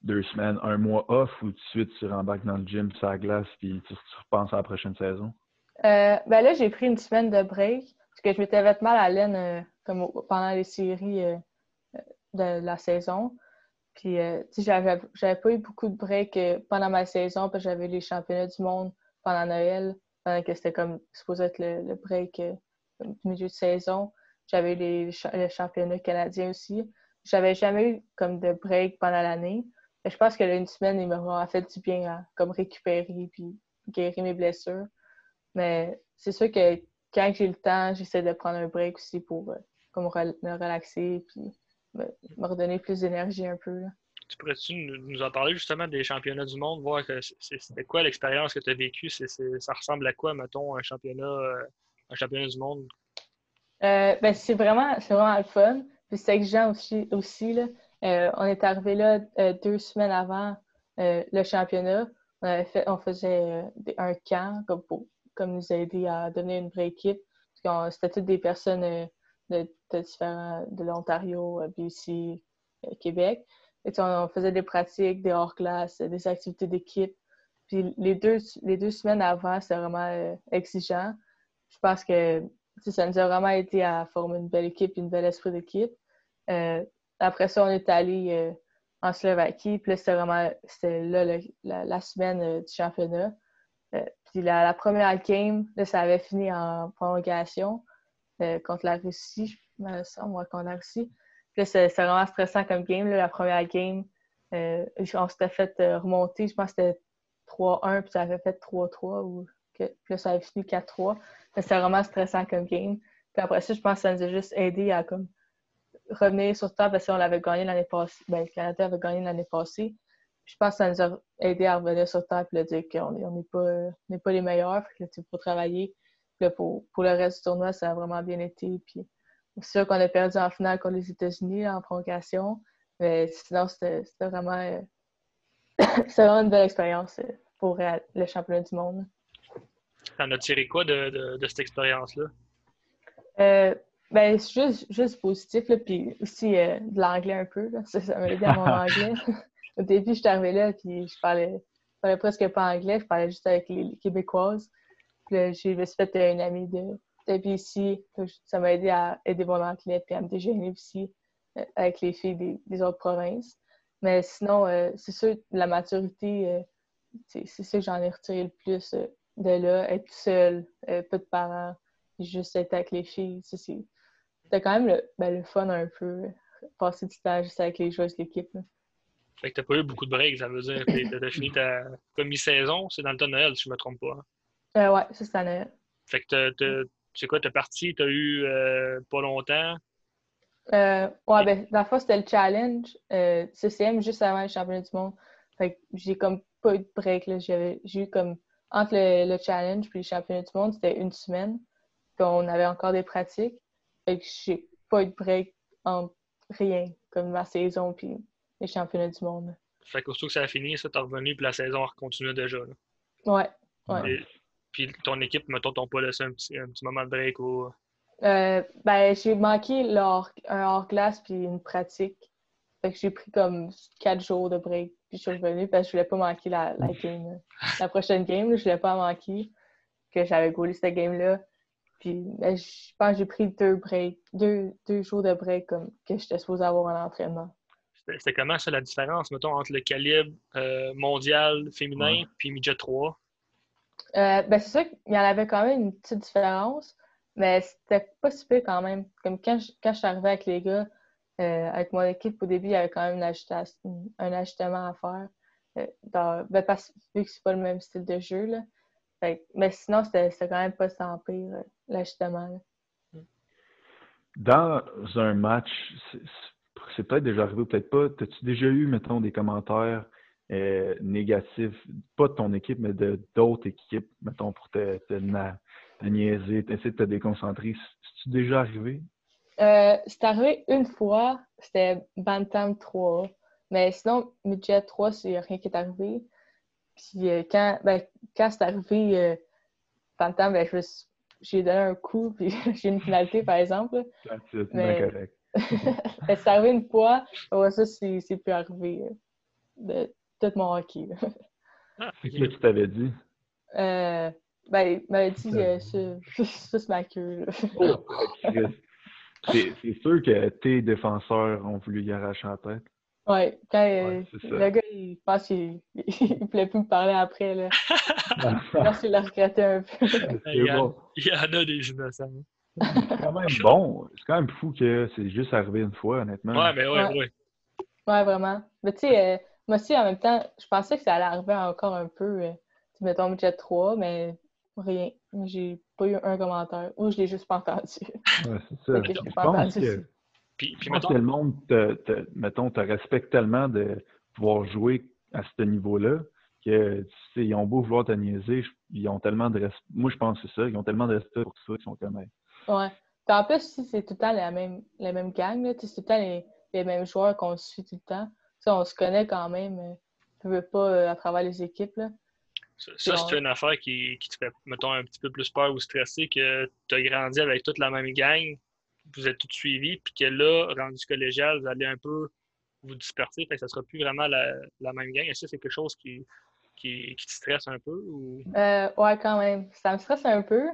S1: deux semaines, un mois off ou tout de suite tu rembarques dans le gym, sur la glace, puis tu, repenses à la prochaine saison?
S3: Euh, ben là, j'ai pris une semaine de break parce que je m'étais fait mal à laine euh, comme pendant les séries euh, de la saison. Puis, tu sais, j'avais pas eu beaucoup de break pendant ma saison parce que j'avais les championnats du monde pendant Noël, pendant que c'était comme supposé être le, break du milieu de saison. J'avais les, le championnat canadien aussi. j'avais jamais eu comme de break pendant l'année. Je pense que là, une semaine, il m'a fait du bien à comme récupérer puis guérir mes blessures. Mais c'est sûr que quand j'ai le temps, j'essaie de prendre un break aussi pour euh, comme me relaxer puis me, redonner plus d'énergie un peu.
S2: Tu pourrais-tu nous en parler justement des championnats du monde, voir que c'était quoi l'expérience que tu as vécue? ça ressemble à quoi, mettons, un championnat, euh, un championnat du monde?
S3: Euh, ben, c'est vraiment, vraiment le fun. Puis c'est exigeant aussi. aussi là. Euh, on est arrivé là deux semaines avant le championnat. On, faisait un camp comme, pour, comme nous aider à donner une vraie équipe. C'était toutes des personnes de, différents, de l'Ontario, BC, Québec. Et on, faisait des pratiques, des hors-glace, des activités d'équipe. Puis les deux, les deux semaines avant, c'était vraiment exigeant. Je pense que ça nous a vraiment aidé à former une belle équipe, une belle esprit d'équipe. Euh, après ça, on est allé euh, en Slovaquie, puis là, c'était vraiment là la, semaine euh, du championnat. puis la, première game, ça avait fini en prolongation contre la Russie, je me semble, contre la Russie. Puis là, c'était vraiment stressant comme game. la première game, on s'était fait remonter, je pense que c'était 3-1, puis ça avait fait 3-3, ou puis là, ça avait fini 4-3. C'était vraiment stressant comme game. Puis après ça, je pense que ça nous a juste aidé à comme revenir sur temps parce qu'on l'avait gagné l'année passée. Ben, le Canada avait gagné l'année passée. je pense que ça nous a aidé à revenir sur temps et dire qu'on n'est pas, pas les meilleurs. Que, pour travailler. pour, pour le reste du tournoi, ça a vraiment bien été. Puis c'est sûr qu'on a perdu en finale contre les États-Unis en prolongation. Mais sinon, c'était vraiment, euh, vraiment une belle expérience euh, pour euh, le championnat du monde.
S2: T'en as tiré quoi de, de, cette expérience-là?
S3: Euh, ben, juste, juste positif, là, puis aussi euh, de l'anglais un peu. Là. Ça, m'a aidé à mon anglais. Au début, je suis arrivée là, puis je parlais, je parlais presque pas anglais, je parlais juste avec les, Québécoises. Puis là, je me suis fait une amie de, de ici. Ça m'a aidé à aider mon anglais, puis à me déjeuner aussi euh, avec les filles des, des, autres provinces. Mais sinon, euh, c'est sûr, la maturité, c'est ça que j'en ai retiré le plus de là, être seule, euh, pas de parents, juste être avec les filles. C'était quand même le, ben, le, fun un peu, passer du temps juste avec les joueurs de l'équipe.
S2: Fait que t'as pas eu beaucoup de breaks, ça veut dire que t'as fini ta mi-saison, c'est dans le temps de Noël, si je me trompe pas. Hein?
S3: Euh, ouais, c'est à Noël.
S2: Fait que tu sais quoi, t'es parti, t'as eu euh, pas longtemps?
S3: Euh, ouais, ben, la fois, c'était le challenge. Euh, CCM juste avant le championnat du monde. Fait que j'ai comme pas eu de break, là. J'ai eu comme entre le, challenge et le championnat du monde, c'était une semaine. Puis on avait encore des pratiques. Fait que j'ai pas eu de break en rien, comme ma saison puis les championnats du monde.
S2: Fait qu'aussitôt que ça a fini, ça t'es revenu puis la saison a continué déjà. Là.
S3: Ouais. ouais.
S2: Puis ton équipe, mettons, t'ont pas laissé un petit, un petit, moment de break ou.
S3: Euh, ben, j'ai manqué un hors-glace puis une pratique. Fait que j'ai pris comme quatre jours de break, puis je suis revenue parce que je voulais pas manquer la, la game. La prochaine game, je voulais pas manquer, que j'avais goalé cette game-là. Puis ben, je pense que j'ai pris deux breaks, deux, deux jours de break comme que j'étais supposée avoir en entraînement.
S2: C'était comment ça la différence, mettons, entre le calibre euh, mondial féminin puis midget 3?
S3: Euh, ben c'est sûr qu'il y en avait quand même une petite différence, mais c'était pas super quand même. Comme quand je, quand je suis arrivée avec les gars, euh, avec mon équipe, au début, il y avait quand même un ajustement à faire. Euh, ben, parce, vu que c'est pas le même style de jeu. Là. mais sinon, c'était quand même pas sans pire, l'ajustement.
S1: Dans un match, c'est peut-être déjà arrivé ou peut-être pas. As-tu déjà eu, mettons, des commentaires négatifs, pas de ton équipe, mais de d'autres équipes, mettons, pour te, te, te niaiser, essayer de te déconcentrer? C'est-tu déjà arrivé?
S3: Euh, c'est arrivé une fois, c'était Bantam 3. Mais sinon, Midget 3, c'est rien qui est arrivé. Puis euh, quand, ben, quand c'est arrivé euh, Bantam, ben, j'ai donné un coup, puis j'ai une finalité, par exemple.
S1: Mais...
S3: c'est arrivé une fois, ouais, ça, c'est plus arrivé de tout mon hockey.
S1: Ah, Qu'est-ce que tu t'avais dit?
S3: Euh, ben, il m'avait dit, ça, c'est ma queue. Oh,
S1: c'est sûr que tes défenseurs ont voulu y arracher la tête.
S3: Ouais, quand euh, le gars, il pense qu'il ne voulait plus me parler après. Là. je pense qu'il l'a regretté un peu.
S2: il, y a, il y en a des innocents.
S1: C'est quand même bon. C'est quand même fou que c'est juste arrivé une fois, honnêtement.
S2: Ouais, mais ouais, ouais.
S3: Ouais, vraiment. Mais tu sais, euh, moi aussi, en même temps, je pensais que ça allait arriver encore un peu. Euh, tu mettons budget 3, mais rien. J'ai pas eu un commentaire. Ou je l'ai juste pas entendu.
S1: Ouais, c'est ça. Je pense que,
S2: Puis, puis
S1: je pense
S2: mettons,
S1: que le monde, te, te- mettons, te respecte tellement de pouvoir jouer à ce niveau-là que, tu sais, ils ont beau vouloir te niaiser, ils ont tellement de respect. Moi, je pense que c'est ça. Ils ont tellement de respect pour ça qu'ils sont comme.
S3: Ouais. Puis en plus, si c'est tout le temps la même, la même gang, là, tu sais, c'est tout le temps les, les mêmes joueurs qu'on suit tout le temps. On se connaît quand même. euh, Tu veux pas euh, à travers les équipes. Là.
S2: ça, ça, c'est une affaire qui, qui te fait, mettons, un petit peu plus peur ou stresser que tu as grandi avec toute la même gang, vous êtes tous suivis, puis que là, rendu collégial, vous allez un peu vous disperser, fait que ça sera plus vraiment la, la même gang. Est-ce que c'est quelque chose qui, qui, qui te stresse un peu? Ou...
S3: Euh, ouais, quand même. Ça me stresse un peu.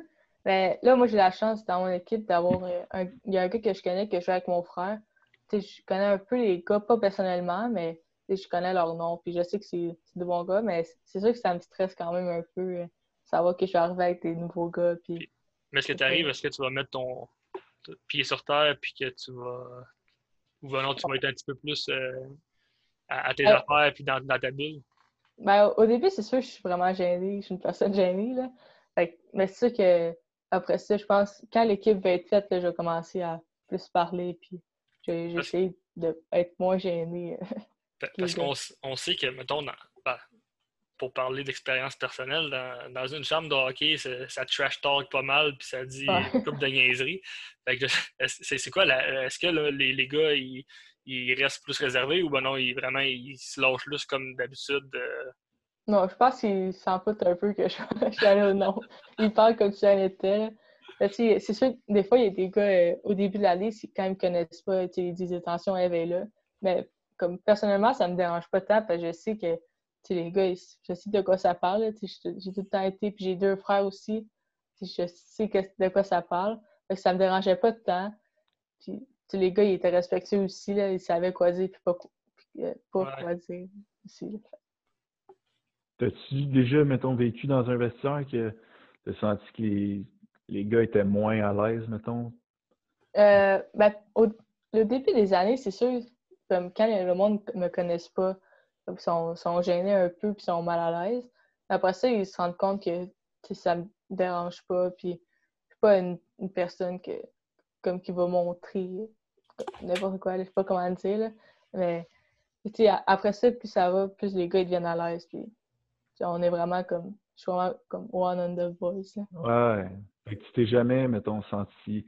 S3: Mais là, moi, j'ai la chance dans mon équipe d'avoir un... Il y a un gars que je connais que je joue avec mon frère. Je connais un peu les gars, pas personnellement, mais je connais leur nom. Puis je sais que c'est de bons gars, mais c'est sûr que ça me stresse quand même un peu. euh, savoir que je suis arrivé avec des nouveaux gars. Puis
S2: Mais est-ce que tu arrives, est-ce que tu vas mettre ton, pied sur terre, puis que tu vas. Ou non, tu vas être un petit peu plus euh, à, à tes
S3: Euh,
S2: affaires, puis dans, dans ta bulle?
S3: Ben, au début, c'est sûr que je suis vraiment gênée. Je suis une personne gênée, là. Fait mais c'est sûr que après ça, je pense, quand l'équipe va être faite, là, je vais commencer à plus parler, puis j'essaie d'être moins gênée.
S2: Pa-
S3: les
S2: Parce qu'on on sait que, mettons, dans- ben, pour parler d'expérience personnelle, dans, dans une chambre de hockey, ça, trash talk pas mal, puis ça dit
S3: Ouais.
S2: une couple de niaiseries. Fait que, est-ce- c'est quoi, est-ce que là, les, les gars, ils, ils restent plus réservés ou ben non, ils, vraiment, ils se lâchent plus comme d'habitude? euh,
S3: Non, je pense qu'il s'en fout un peu que je, je suis allée au nom. Il parle comme si j'en étais. Sais, C'est sûr que des fois, il y a des gars, euh, au début de l'année, quand ils me connaissent pas, ils disent attention, est là. Mais comme personnellement, ça me dérange pas tant parce que je sais que les gars, je sais de quoi ça parle. J'ai tout le temps été, puis j'ai deux frères aussi. Je sais que, de quoi ça parle. Fait que ça me dérangeait pas de temps. Puis les gars, ils étaient respectueux aussi. Là. Ils savaient quoi dire, puis pas, puis, euh, pas
S2: Ouais.
S3: quoi dire aussi. là.
S1: T'as-tu déjà, mettons, vécu dans un vestiaire que t'as senti que les, les gars étaient moins à l'aise, mettons?
S3: Euh, ben, au le début des années, c'est sûr, comme quand le monde ne me connaisse pas, ils sont, sont gênés un peu puis sont mal à l'aise. Après ça, ils se rendent compte que ça me dérange pas. Puis je suis pas une, une personne que, comme qui va montrer n'importe quoi. Je sais pas comment dire. là. Mais après ça, plus ça va, plus les gars ils deviennent à l'aise. Puis on est vraiment comme. Je suis vraiment comme one on the voice. là.
S1: Ouais. Fait que tu t'es jamais, mettons, senti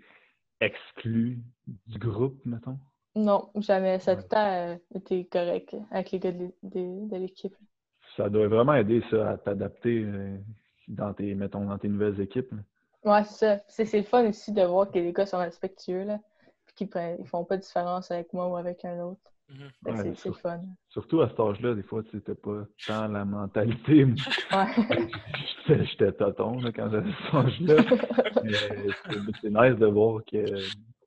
S1: exclu du groupe, mettons?
S3: Non, jamais. Ça a
S1: Ouais.
S3: tout le temps euh, été correct avec les gars de l'é- de- de l'équipe.
S1: Ça doit vraiment aider, ça, à t'adapter euh, dans tes, mettons, dans tes nouvelles équipes. là.
S3: Ouais, c'est ça. C'est c'est le fun aussi de voir que les gars sont respectueux, là. Puis qu'ils prennent- ils font pas de différence avec moi ou avec un autre.
S2: Mhm.
S1: Ouais,
S3: c'est-
S1: sur-
S3: fun.
S1: Surtout à cet âge-là, des fois, tu n'étais pas tant la mentalité.
S3: Ouais.
S1: J'étais tonton là, quand j'avais cet âge-là. Mais c'est nice de voir que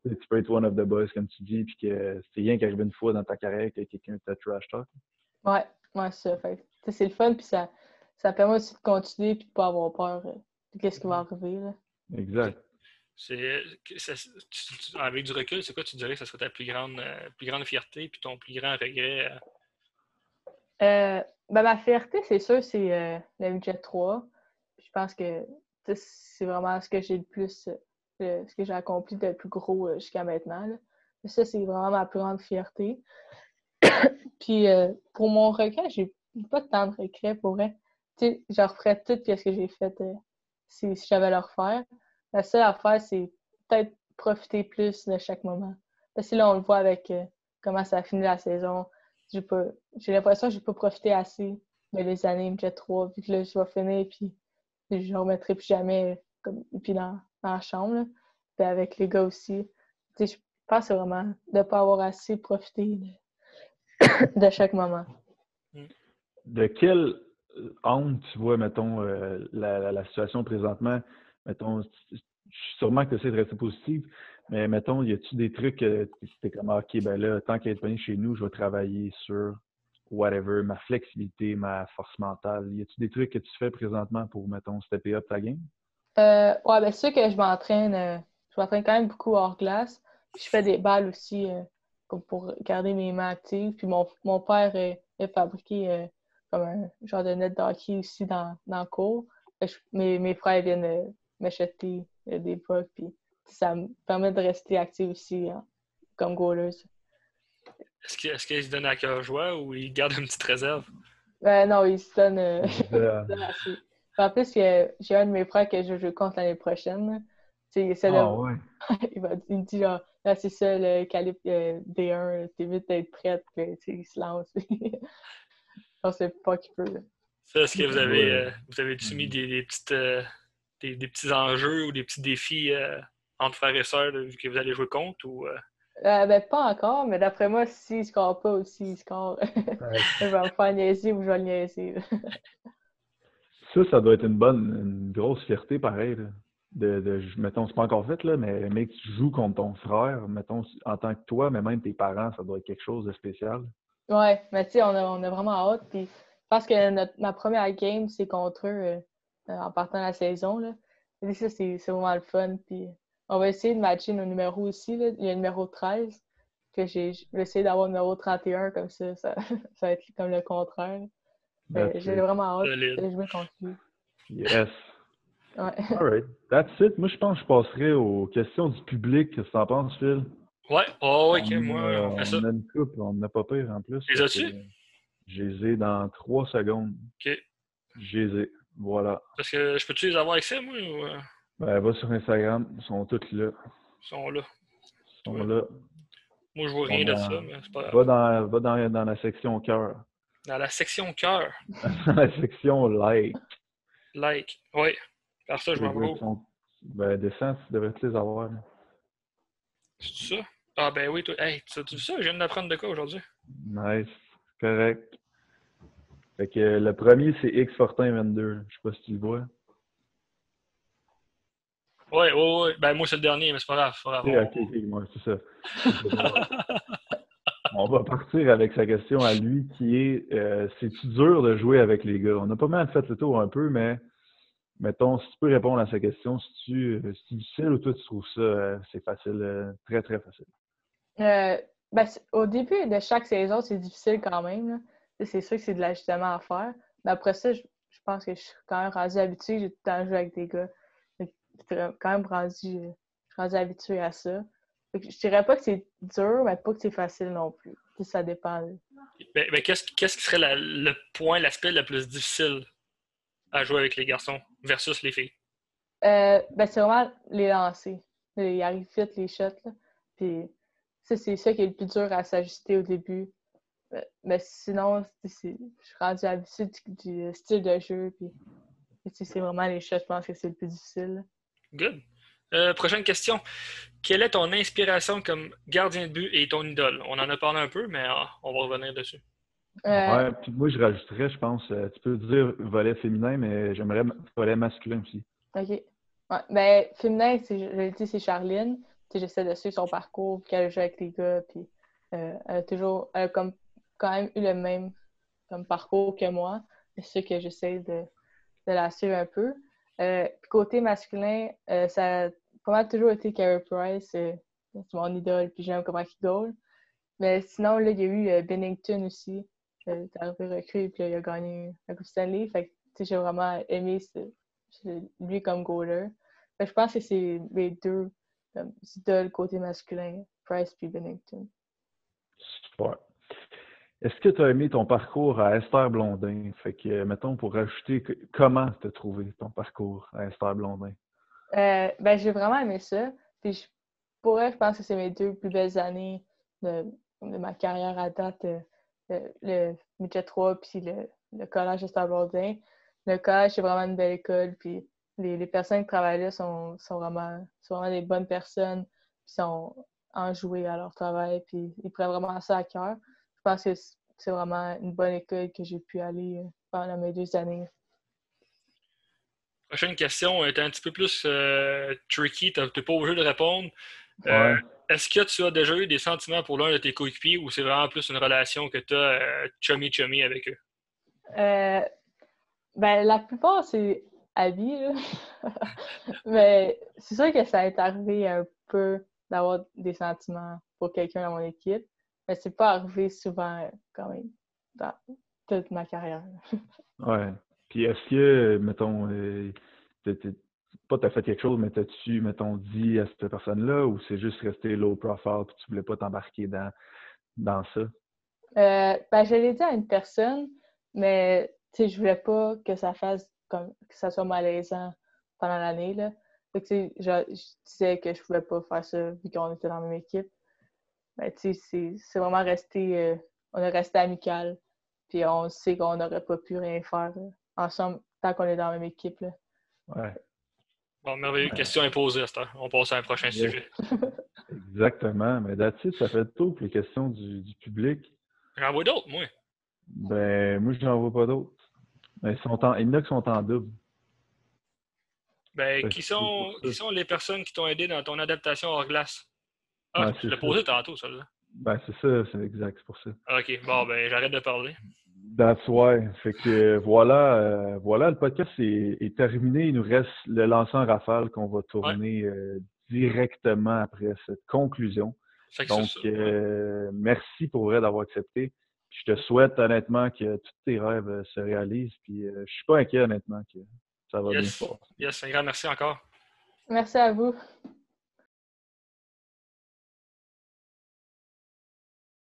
S1: tu peux être one of the boys, comme tu dis, puis que c'est rien qui arrive une fois dans ta carrière que quelqu'un t'a trash talk.
S3: ouais, ouais, c'est ça. C'est le fun, puis ça, ça permet aussi de continuer puis de pas avoir peur euh, de qu'est-ce qui va arriver, là.
S1: Exact.
S2: Avec du recul, c'est quoi tu dirais que ce serait ta plus grande, euh, plus grande fierté puis ton plus grand regret? euh?
S3: Euh, ben, ma fierté, c'est sûr, c'est euh, le budget 3. Puis je pense que c'est vraiment ce que j'ai le plus, ce que j'ai accompli de plus gros jusqu'à maintenant. Ça, c'est vraiment ma plus grande fierté. Puis pour mon regret, j'ai pas tant de regrets pour vrai. Tu sais, je referais tout ce que j'ai fait si, si j'avais à le refaire. La seule affaire, c'est peut-être profiter plus de chaque moment. Parce que là, on le voit avec euh, comment ça a fini la saison j'ai l'impression que j'ai pas profité assez de les années MJ 3 vu que là je vais finir puis je remettrai plus jamais comme puis dans, dans la chambre là. Puis avec les gars aussi je pense vraiment de pas avoir assez profité de, chaque moment
S1: De quel euh, angle tu vois, mettons, euh, la situation présentement? Mettons, sûrement que de rester positive, mais mettons, y a-tu des trucs que es comme, Ah, OK, ben là, tant qu'à être venu chez nous, je vais travailler sur whatever, ma flexibilité, ma force mentale. Y a-tu des trucs que tu fais présentement pour, mettons, stepper up ta game?
S3: Euh, ouais, ben c'est sûr que je m'entraîne. euh, je m'entraîne quand même beaucoup hors glace. Je fais des balles aussi pour garder mes mains actives. Puis mon, mon père est, fabriqué comme un genre de net d'hockey aussi dans, dans le cours. mes, mes frères viennent m'acheter des fois, puis ça me permet de rester actif aussi hein, comme goaleuse.
S2: Est-ce qu'il se donne à cœur joie ou il garde une petite réserve?
S3: Ben, non, il se donne, euh, assez. En plus, j'ai un de mes frères que je joue contre l'année prochaine. Il,
S1: ah, ouais.
S3: il, va, il me dit genre, ah, c'est ça le calibre euh, D1, c'est vite d'être prête, puis il se lance. On sait pas qu'il peut.
S2: Est-ce que vous avez, euh, vous avez soumis des, des petites, des, des, petits enjeux ou des petits défis entre frères et sœurs que vous allez jouer contre? Ou,
S3: euh, ben, pas encore, mais d'après moi, s'il ne score pas aussi, il score. je vais me faire niaiser ou je vais le niaiser.
S1: ça, ça doit être une bonne, une grosse fierté, pareil. De, de, mettons, c'est pas encore fait, là, mais, mais que tu joues contre ton frère, mettons, en tant que toi, mais même tes parents, ça doit être quelque chose de spécial.
S3: Ouais, mais tu sais, on a, on a vraiment hâte. Puis, parce que notre, ma première game, c'est contre eux euh, en partant de la saison. Là. Et ça, c'est vraiment le fun. Puis, on va essayer de matcher nos numéros aussi. Là. Il y a le numéro 13, que j'ai essayer d'avoir le numéro 31, comme ça, ça, va être comme le contraire. J'ai vraiment hâte de jouer contre lui.
S1: Yes.
S3: Ouais.
S1: All right. That's it. Moi, je pense que je passerai aux questions du public. Qu'est-ce que tu en penses, Phil?
S2: Ouais. Oh, ok. Moi,
S1: on, fait ça. On a une coupe. On n'a pas pire en plus.
S2: Les as-tu?
S1: Je les ai dans trois secondes.
S2: OK.
S1: Je les ai. Voilà.
S2: Parce que je peux-tu les avoir avec ça, moi? Ou... Euh?
S1: Ben, va sur Instagram, ils sont tous là.
S2: Ils sont là.
S1: Ils sont là.
S2: Moi, je vois rien de ça, mais c'est pas grave.
S1: Va dans, va dans, dans la section cœur.
S2: Dans la section cœur.
S1: dans la section like.
S2: Like, oui. Par ça, je m'en vais.
S1: Ben, descends, tu devrais les avoir.
S2: C'est ça? Ah, ben oui, toi. Hey, tu as vu ça? Je viens d'apprendre de quoi aujourd'hui?
S1: Nice. Correct. Fait que le premier, c'est X Fortin 22. Je sais pas si tu le vois.
S2: Oui, oui, oui. Ben, moi, c'est le dernier, mais c'est pas grave.
S1: Ok, ok, moi, c'est ça. On va partir avec sa question à lui qui est euh, c'est-tu dur de jouer avec les gars? On a pas mal fait le tour un peu, mais mettons, si tu peux répondre à sa question, si tu euh, c'est difficile ou toi tu trouves ça euh, c'est facile, très très facile?
S3: Ben, au début de chaque saison, c'est difficile quand même. C'est sûr que c'est de l'ajustement à faire. Mais après ça, je, je, pense que je suis quand même rendu habitué. J'ai tout le temps joué avec des gars quand même rendu, rendu habitué à ça. Je dirais pas que c'est dur, mais pas que c'est facile non plus. Ça dépend.
S2: Ben, ben, qu'est-ce, qui serait le point, l'aspect le plus difficile à jouer avec les garçons versus les filles?
S3: Euh, ben, c'est vraiment les lancers. Ils arrivent vite, les shots. Puis, c'est ça qui est le plus dur à s'ajuster au début. Euh, mais sinon, je suis rendu habitué du, style de jeu. Puis, c'est vraiment les shots, je pense que c'est le plus difficile.
S2: Good. Euh, prochaine question. Quelle est ton inspiration comme gardien de but et ton idole? On en a parlé un peu, mais ah, on va revenir dessus.
S1: Euh... puis moi, je rajouterais, je pense, euh, tu peux dire volet féminin, mais j'aimerais volet masculin aussi.
S3: OK. Ouais, ben, féminin, je l'ai dit, c'est Charline. J'essaie de suivre son parcours, puis qu'elle joue avec les gars, puis euh, elle a toujours, elle a comme, quand même eu le même comme parcours que moi. C'est sûr que j'essaie de, de la suivre un peu. Euh, côté masculin, euh, ça a toujours été Carey Price. Euh, c'est mon idole, puis j'aime comment il goal. Mais sinon, là, il y a eu Bennington aussi. il est arrivé recrue, puis il a gagné la Coupe Stanley. Fait j'ai vraiment aimé lui comme goaler. je pense que c'est les deux idoles côté masculin, Price puis Bennington.
S1: Super. Est-ce que tu as aimé ton parcours à Esther Blondin? Fait que, mettons, pour rajouter, comment tu as trouvé ton parcours à Esther Blondin?
S3: Euh, ben, j'ai vraiment aimé ça. Puis je pourrais, je pense que c'est mes deux plus belles années de, ma carrière à date. Euh, le, le 3 puis le, collège Esther Blondin. Le collège, c'est vraiment une belle école. Puis les, personnes qui travaillent là sont, vraiment, sont vraiment des bonnes personnes. Puis sont enjouées à leur travail. Puis ils prennent vraiment ça à cœur pense que c'est vraiment une bonne école que j'ai pu aller euh, pendant mes deux années.
S2: Prochaine question est un petit peu plus euh, tricky, tu n'es pas obligé de répondre. Euh, est-ce que tu as déjà eu des sentiments pour l'un de tes coéquipiers ou c'est vraiment plus une relation que tu as chummy-chummy avec eux?
S3: ben, la plupart, c'est habits. Mais c'est sûr que ça est arrivé un peu d'avoir des sentiments pour quelqu'un dans mon équipe. Mais c'est pas arrivé souvent quand même dans toute ma carrière.
S1: ouais. Puis est-ce que, mettons, euh, pas t'as fait quelque chose, mais t'as-tu, mettons, dit à cette personne-là ou c'est juste resté low profile et tu voulais pas t'embarquer dans, dans ça?
S3: Euh, ben, je l'ai dit à une personne, mais je voulais pas que ça fasse comme que ça soit malaisant pendant l'année. Là. je, je, disais que je pouvais pas faire ça vu qu'on était dans la même équipe. Mais c'est vraiment resté. Euh, on est resté amical. Puis on sait qu'on n'aurait pas pu rien faire ensemble tant qu'on est dans la même équipe. Là.
S1: Ouais.
S2: Bon, merveilleux. Question imposée, On passe à un prochain sujet.
S1: Exactement. Mais là-dessus, ça fait tout pour les questions du, du public.
S2: J'en vois d'autres, moi.
S1: Ben, moi, je n'en vois pas d'autres. Mais sont en... il y en a qui sont en double.
S2: Ben, qui sont, qui sont les personnes qui t'ont aidé dans ton adaptation hors glace? Ah, tu l'as posé tantôt, ça, là.
S1: Ben, c'est ça, c'est exact, c'est pour ça.
S2: OK, bon, ben, j'arrête de parler.
S1: That's why. Fait que voilà, euh, voilà, le podcast est, terminé. Il nous reste le lancement rafale qu'on va tourner euh, directement après cette conclusion. Donc, euh, merci pour vrai d'avoir accepté. je te souhaite honnêtement que tous tes rêves se réalisent. Puis je suis pas inquiet honnêtement que ça va bien se
S2: Yes, un grand merci encore.
S3: Merci à vous.